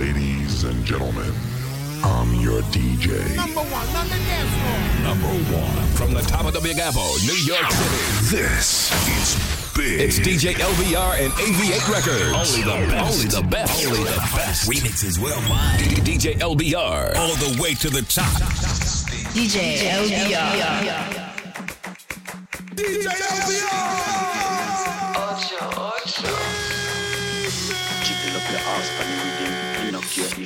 Ladies and gentlemen, I'm your DJ. Number one on the dance floor. Number one from the top of WGABO, New York City. This is big. It's DJ LBR and AV8 Records. Only the best. Only the best. Only the best. Remixes worldwide. DJ LBR. All the way to the top. DJ LBR. DJ LBR.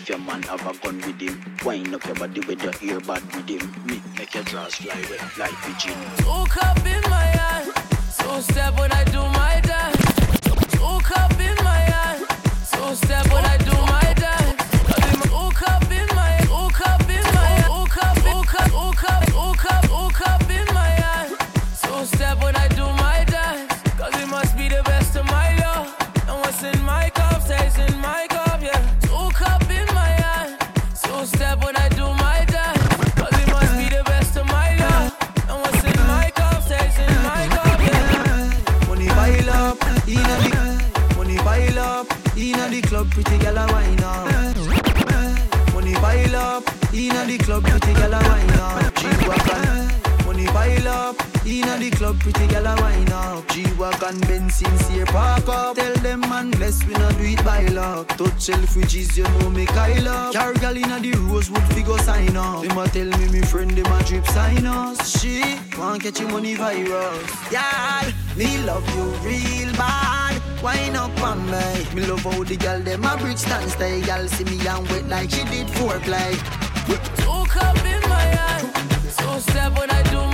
If your man have a gun with him, wind up your body with your earbud with him. Me make your drawers fly wet like pigeon. Hook up in my eye, so step when I do my pretty girl a wine up. Money pile up, inna the club, pretty girl a wine up. She walk. Money pile up, inna the club, pretty girl a wine up. She walk on Benz park up. Tell them man, bless we not do it by luck. Touch self riches, you know me Kyle up. Car girl inna the Rosewood figure sign up. Them a tell me me friend them a drip sign us. She want catch money virus. Yeah, me love you real bad. Wine up on me. Me love how the girl them a bridge stand stay. Girl see me and wait like she did for foreplay. Two cup in my hand, so step when I do my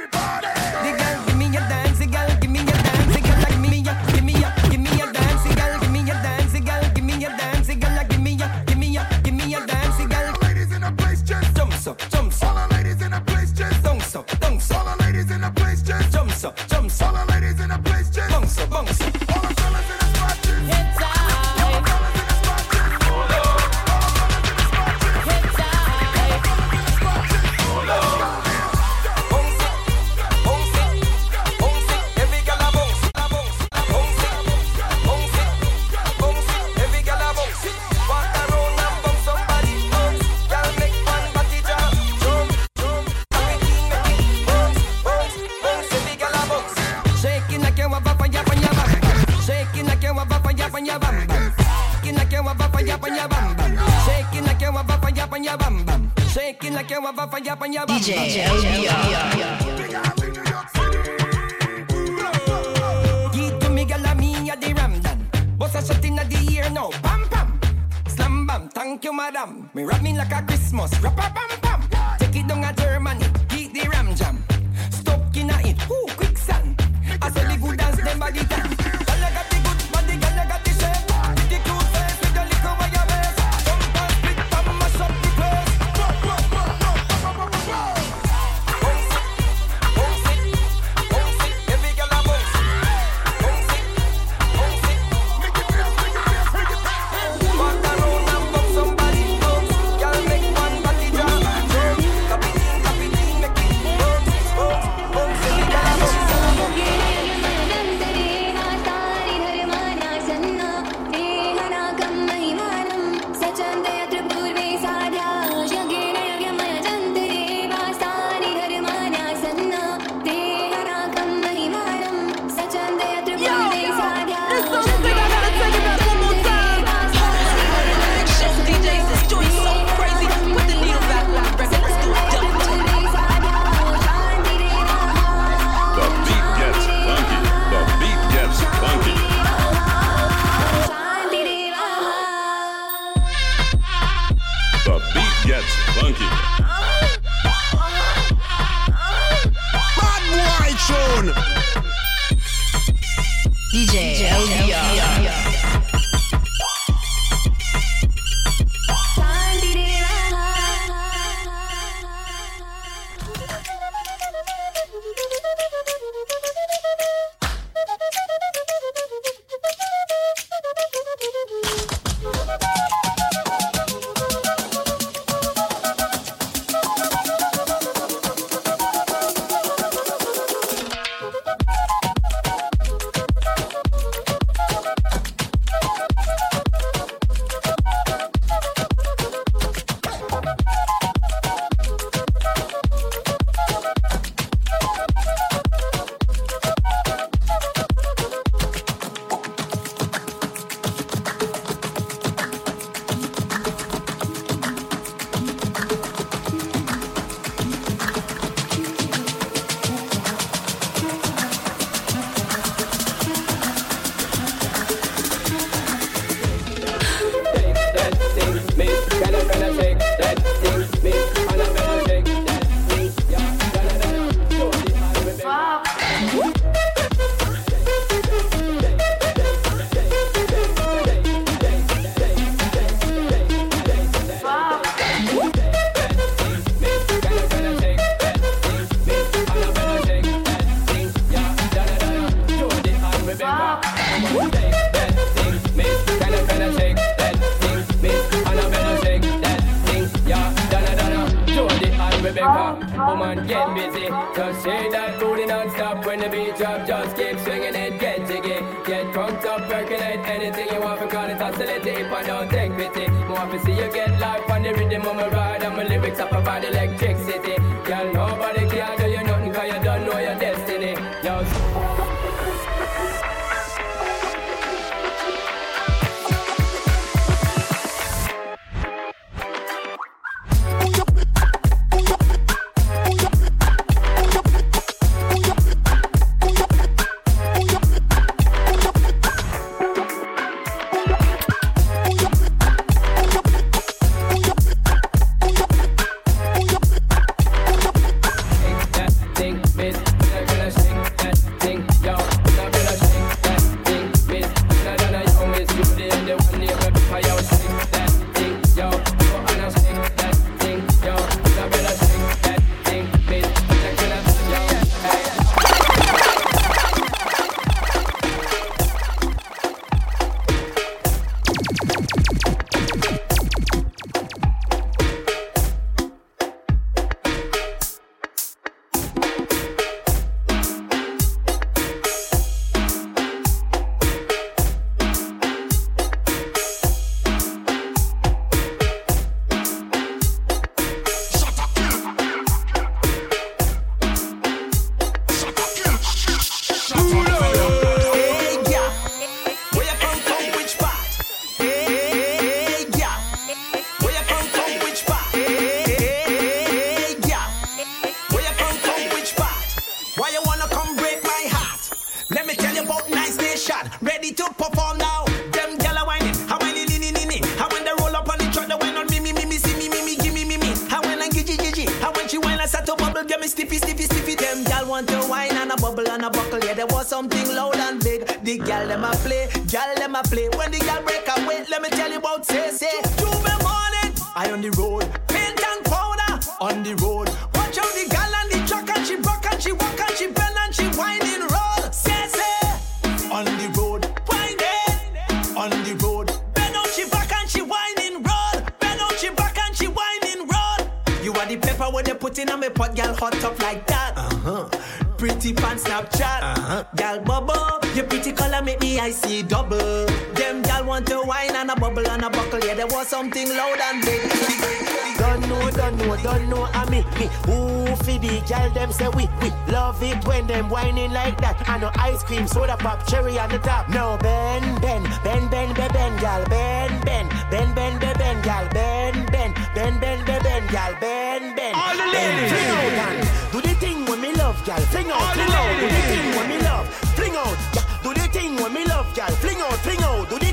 woman, get busy. Just shake that booty non-stop when the beat drop. Just keep swinging it, get jiggy. Get drunk up, percolate anything you want. For call it oscillate if I don't take pity. More to see you get life on the rhythm of my ride. And my lyrics up about electricity. Girl, nobody can put in on me pot, gal hot up like that. Uh huh. Pretty pan Snapchat. Uh huh. Gal bubble, your pretty color make me I see double. Them gal want to wine and a bubble and a buckle. Yeah, there was something loud and big. Don't know, don't know, don't know, I me, me. Fi the gal them say we, we love it when them whining like that. I know ice cream, soda pop, cherry on the top. No, Ben, Ben, Ben, Ben, Ben, Ben, gal, Ben, Ben, Ben, Ben, Ben, Ben, gal, Ben, Ben, Ben, Ben, Ben, Ben, gal, Ben, Ben. All the ladies. fling out and do the thing when me love, gal. Fling out, fling out, do the thing when me love. Fling out, do the thing when me love, gal. Fling out, fling out, do the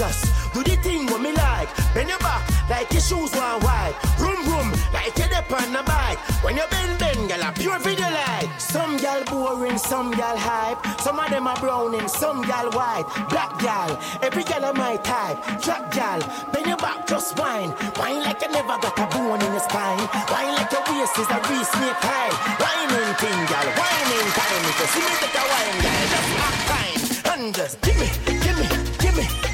just do the thing when me like. Bend your back like your shoes one wide. Room, room, like you dip on the bike. When you bend, bend, gal, a pure video light. Some gal boring, some gal hype. Some of them are browning, some gal white. Black gal, every gal of my type. Trap gal, bend your back, just wine. Wine like you never got a bone in your spine. Wine like your waist is a real snake high. Whining thing, gal, whining time. If you see me take a wine, gal, just act fine. And just give me, give me, give me,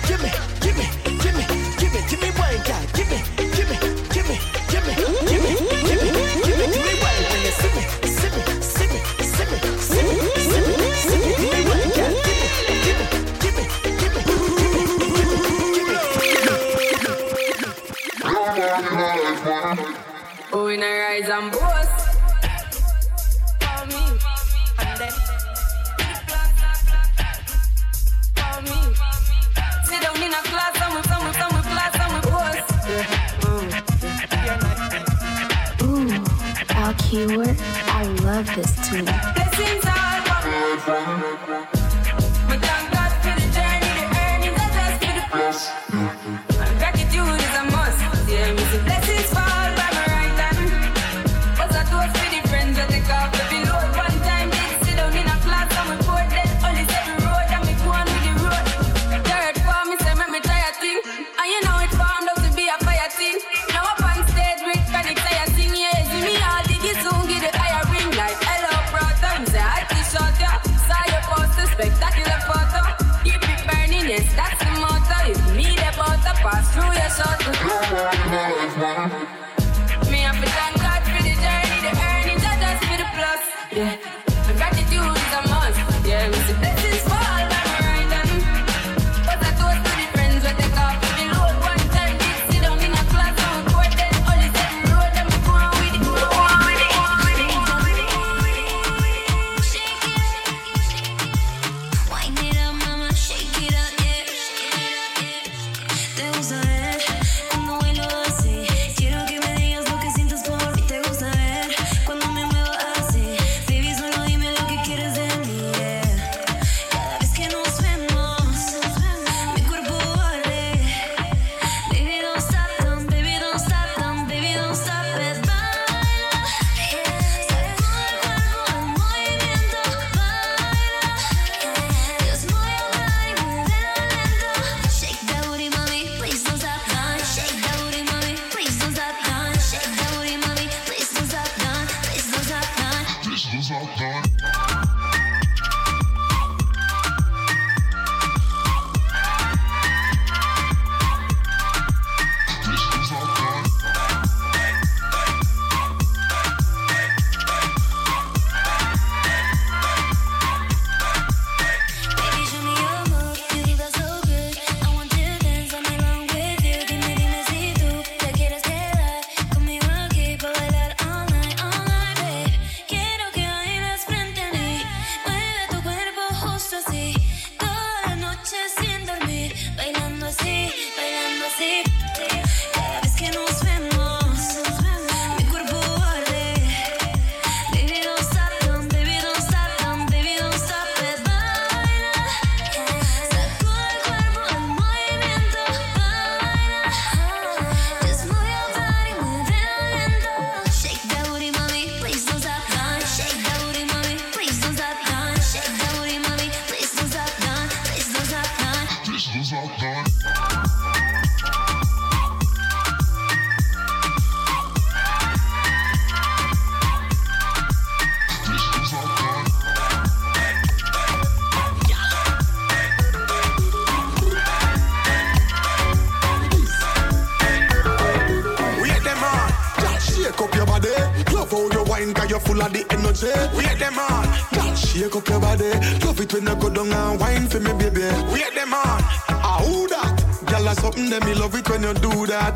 them on, shake up your body. Love it when you go down and wine for me, baby. Wait them on, ah who that? Girl, that's something that me love it when you do that.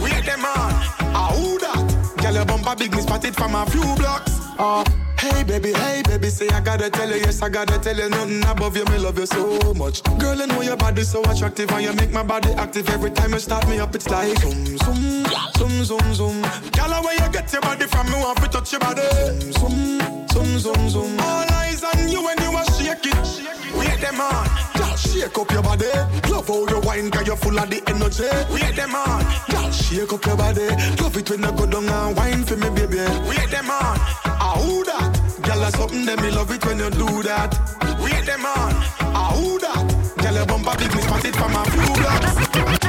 Wait them on, ah who that? Girl, your bumper big, me spot it from a few blocks. Ah. Hey baby, hey baby, say I gotta tell you, yes I gotta tell you, nothing above you, me love you so much. Girl, I know your body so attractive and you make my body active every time you start me up. It's like zoom, zoom, zoom, zoom, zoom. Girl, where you get your body from, me want to touch your body. Zoom, zoom, zoom, zoom. All eyes on you when you are shake it. Wait them on, just shake up your body. Love how you wine, cause you're full of the energy. Wait them on, just shake up your body. Love it when you go down and wine for me, baby. Wait them on, ah who that? Girl, that's something that me love it when you do that. Wait them on, ah who that? Girl, your bumper big, me spot it from a few blocks.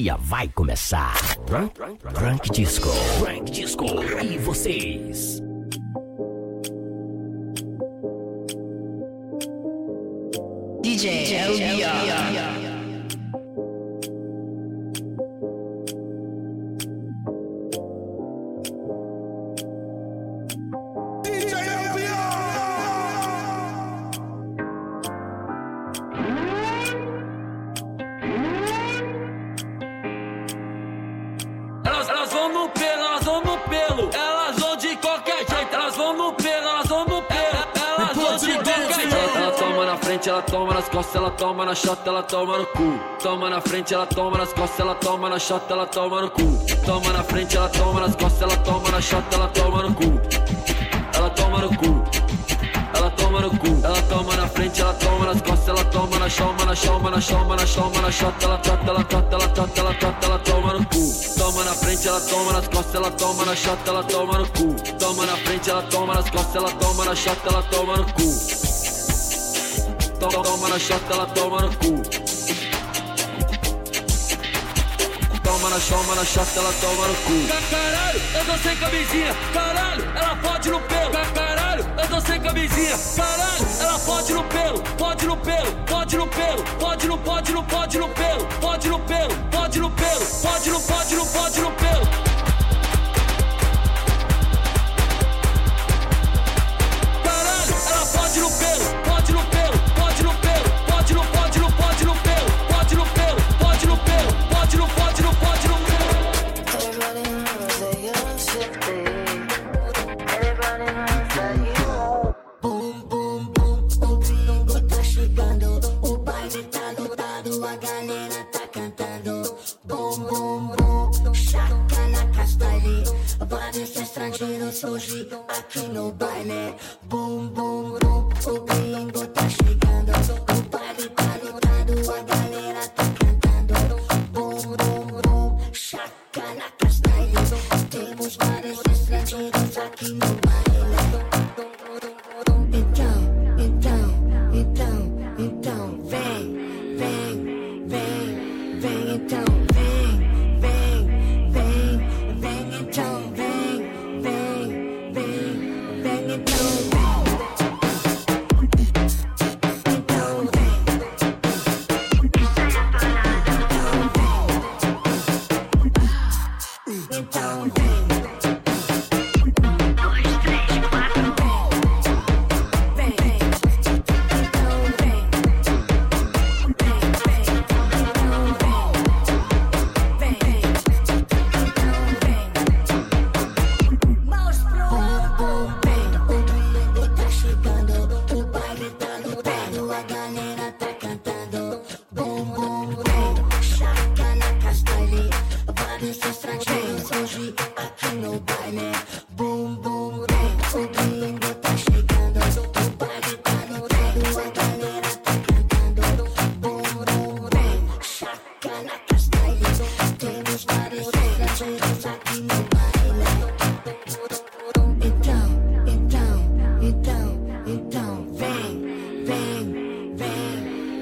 Putaria vai começar. Drunk, drunk Disco. Drunk Disco. E vocês? DJ LBR. Costas, ela toma na chota, ela toma no cu. Toma na frente, ela toma nas costas, ela toma na chota, ela toma no cu. Toma na frente, ela toma nas costas, ela toma na chota, ela toma no cu. Ela toma no cu. Ela toma no cu, ela toma na frente, ela toma nas costas, ela toma na choma, na choma, na choma, na choma, na chota, ela trota, ela trota, ela trota, ela trota, ela toma no cu. Toma na frente, ela toma nas costas, ela toma na chota, ela toma no cu. Toma na frente, ela toma nas costas, ela toma na chota, ela toma no cu. Toma, na chota, ela toma no cu. Toma na choma, na chota, ela toma no cu. Caralho, eu tô sem camisinha. Caralho, ela pode no pelo. Caralho, eu tô sem camisinha. Caralho, ela pode no pelo. Pode no pelo, pode no pelo. Pode no, pode no, pode no pelo. Pode no pelo, pode no pelo. Pode no, pode no, pode no pelo. Castanha. Vários estrangeiros hoje aqui no baile. Bum, bum, bum, o gringo tá chegando.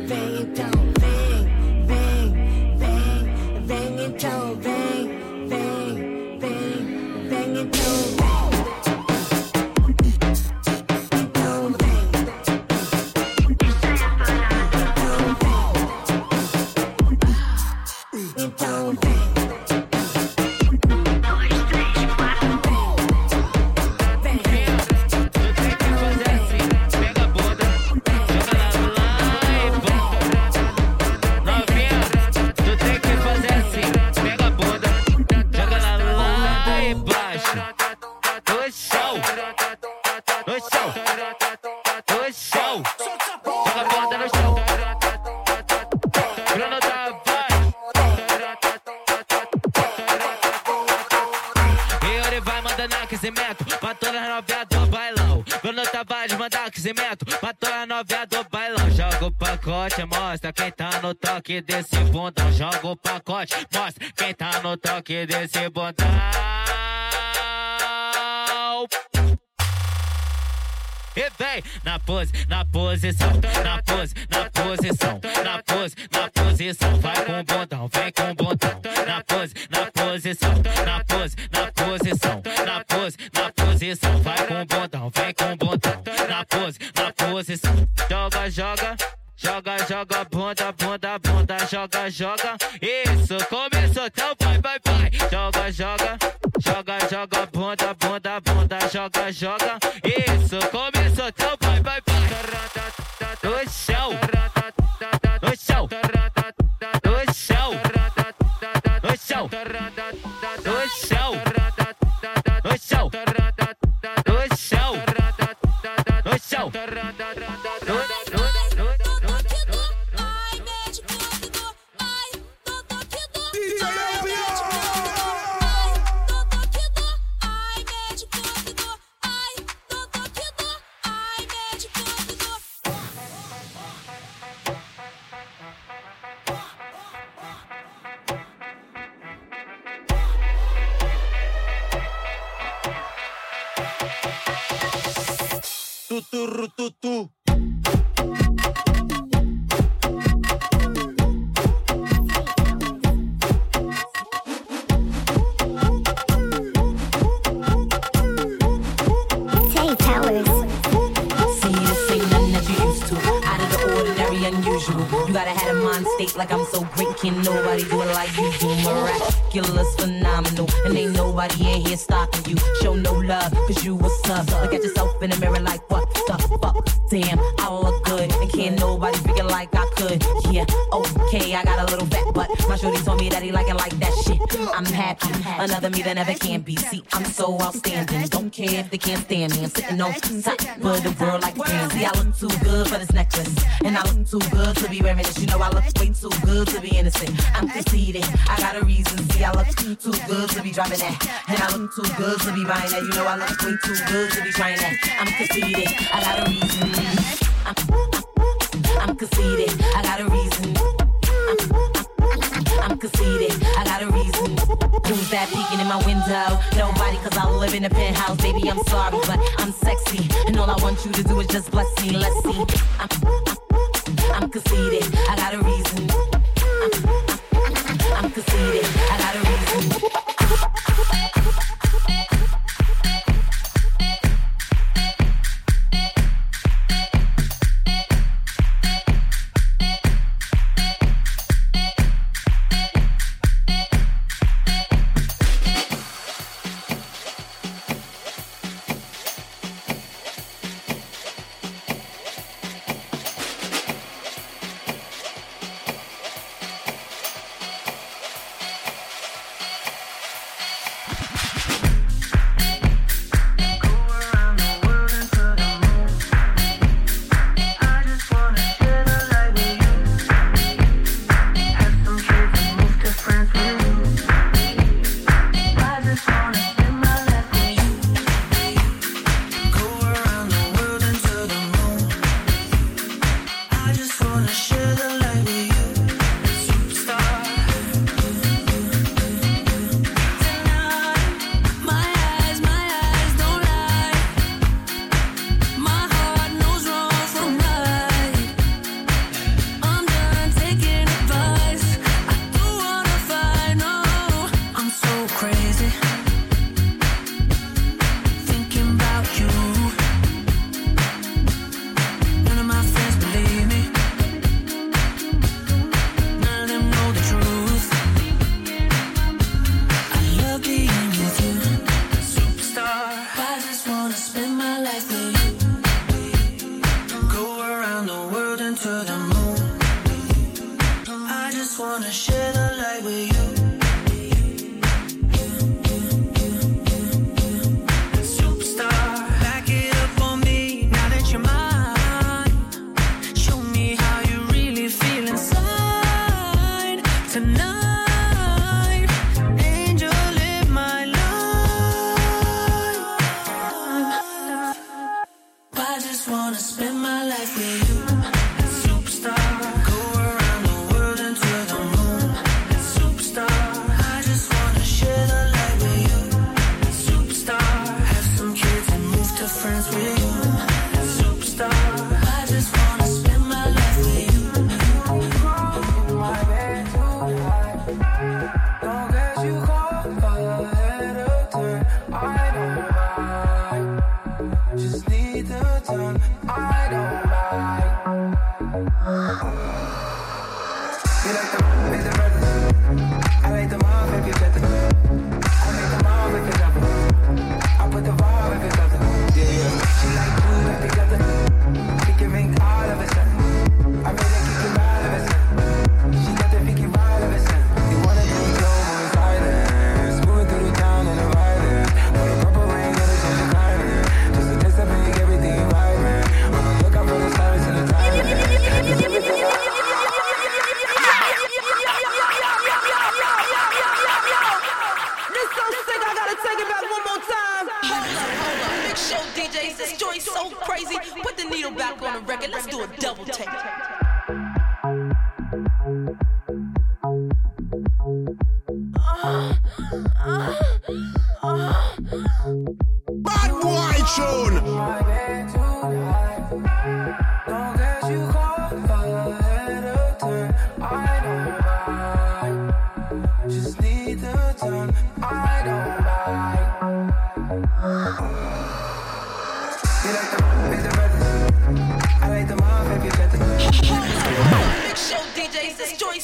Vem, vem, toque desse bundão. Joga o pacote, mostra quem tá no toque desse bundão. E vem na pose, na posição, na pose, na posição, na pose, na posição. Vai com o bundão, vem com o bundão. Na pose, na posição, na pose, na posição, na pose, na posição. Vai com o bundão, vem com o bundão. Na pose, na posição. Joga, joga. Joga, joga, bunda, bunda, joga. Isso, começou, então vai, vai, vai. Joga, joga, joga, joga, bunda, bunda, bunda, joga, joga. Like I'm so great. Can nobody do it like you do? Miraculous, phenomenal. And ain't nobody in here stopping you. Show no love, cause you a sub. Look at yourself in the mirror like, what the fuck? Damn, I look good. And can't nobody figure like I could. Yeah, okay, I got a little fat but My shorty told me that he like it like that shit. I'm happy. Another me that never can be. See, I'm so outstanding. Don't care if they can't stand me. I'm sitting on top of the world like a. See, I look too good for this necklace. And I look too good to be wearing this. You know, I look way too good to be innocent. I'm conceited. I got a reason. See, I look too, too good to be driving that. And I look too good to be buying that. You know, I look way too good to be trying that. I'm conceited. I got a reason. I'm, conceited. I got a reason. I'm, conceited. I got a reason. Who's that peeking in my window? Nobody, cause I live in a penthouse. Baby, I'm sorry, but I'm sexy. And all I want you to do is just bless me. Let's see. I'm, conceited. I got a reason. I'm, I'm conceited. I got a reason. you like the, mob, baby. I like them all, baby.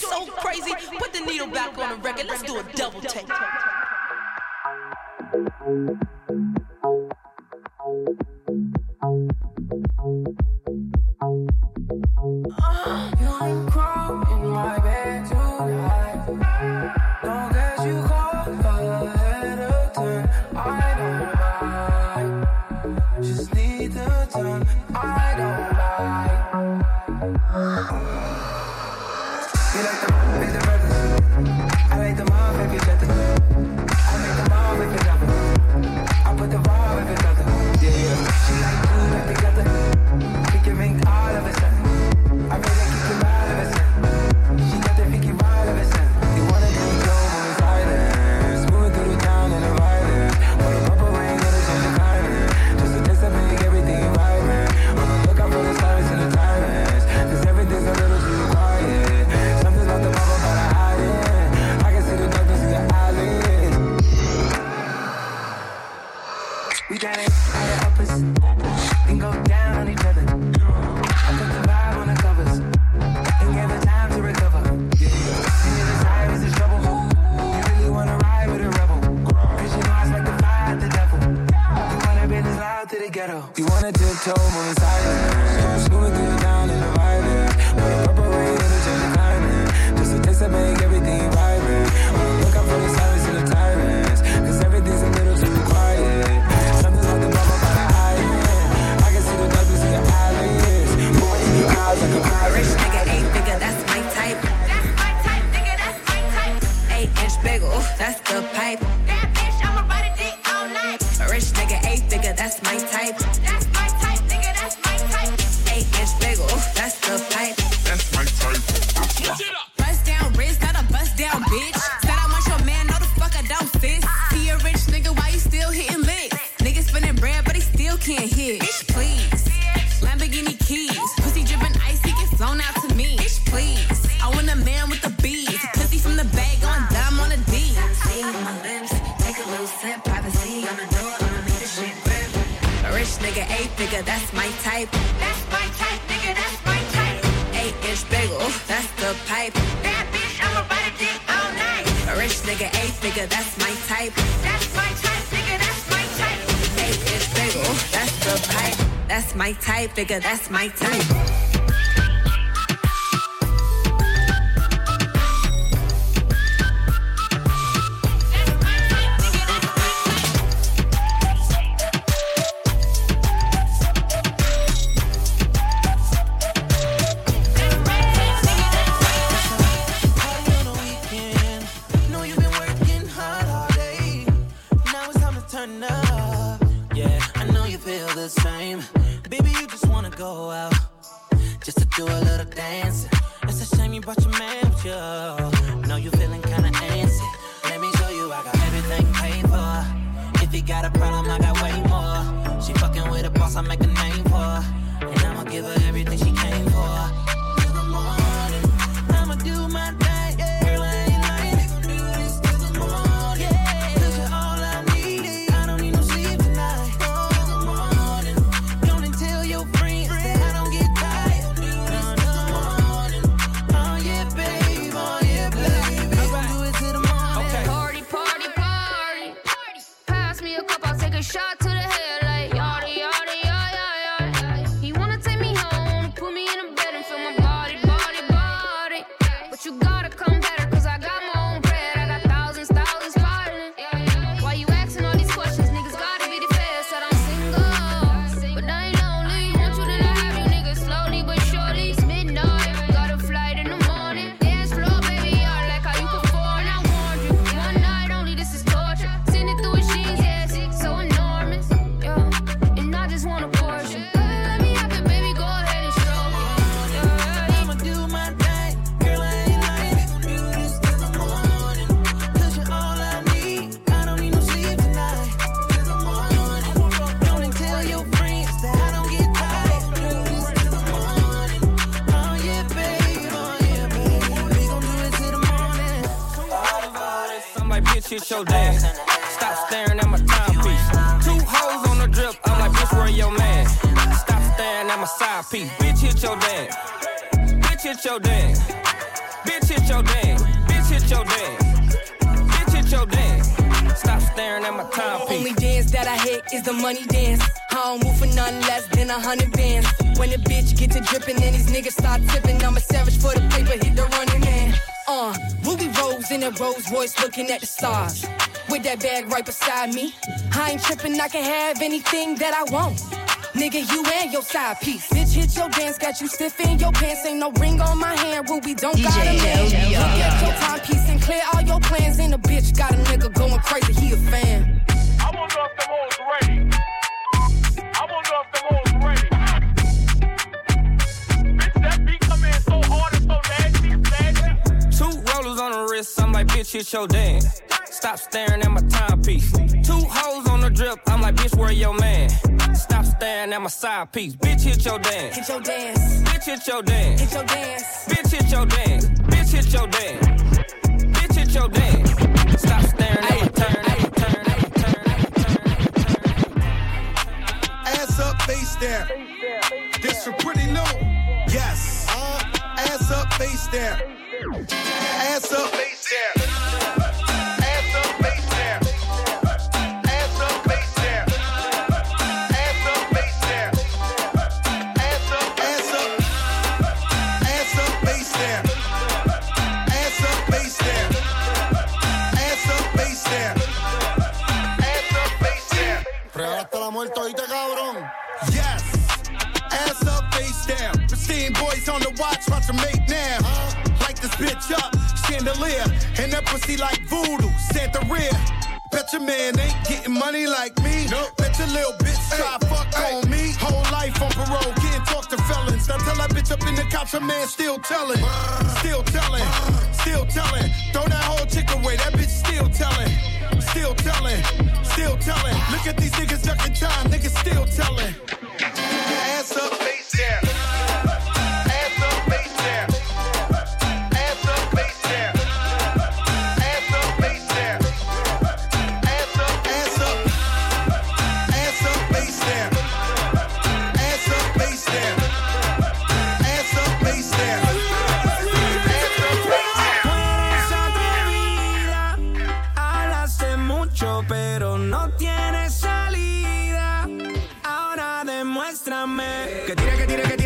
joint so crazy. Put the needle back on the record. Let's do a double take. You wanna tiptoe, moving silently nigga, A figure, that's my type. That's my type, nigga, that's my type. A is bagel, that's the pipe. That's my type, nigga, that's my type. shots. Only dance that I hit is the money dance. I don't move for nothing less than a hundred bands. When the bitch get to dripping and these niggas start tipping, I'm a savage for the paper, hit the running man. Uh, Rubi Rose in a Rolls Royce looking at the stars. With that bag right beside me. I ain't tripping, I can have anything that I want. Nigga, you and your side piece. Bitch, hit your dance, got you stiff in your pants. Ain't no ring on my hand, Rubi, don't got a man. DJ Look at your timepiece and clear all your plans. And a bitch got a nigga going crazy, he a fan. I wonder if them hoes ready. I wonder if them hoes ready. Bitch, that beat come in so hard and so nasty, nasty. Two rollers on the wrist, I'm like, bitch, hit your dance. Stop staring at my timepiece. Two hoes on the drip, I'm like, bitch, where your man? Stop staring at my side piece. Bitch, hit your dance. Hit your dance. Bitch, hit your dance. Hit your dance. Bitch, hit your dance. Bitch, hit your dance. Bitch, hit your dance. Stop staring at my turn. Ass up, face down. This for pretty new. Yes. Uh, ass up, face down. Ass up, face down. tira, que tira, que.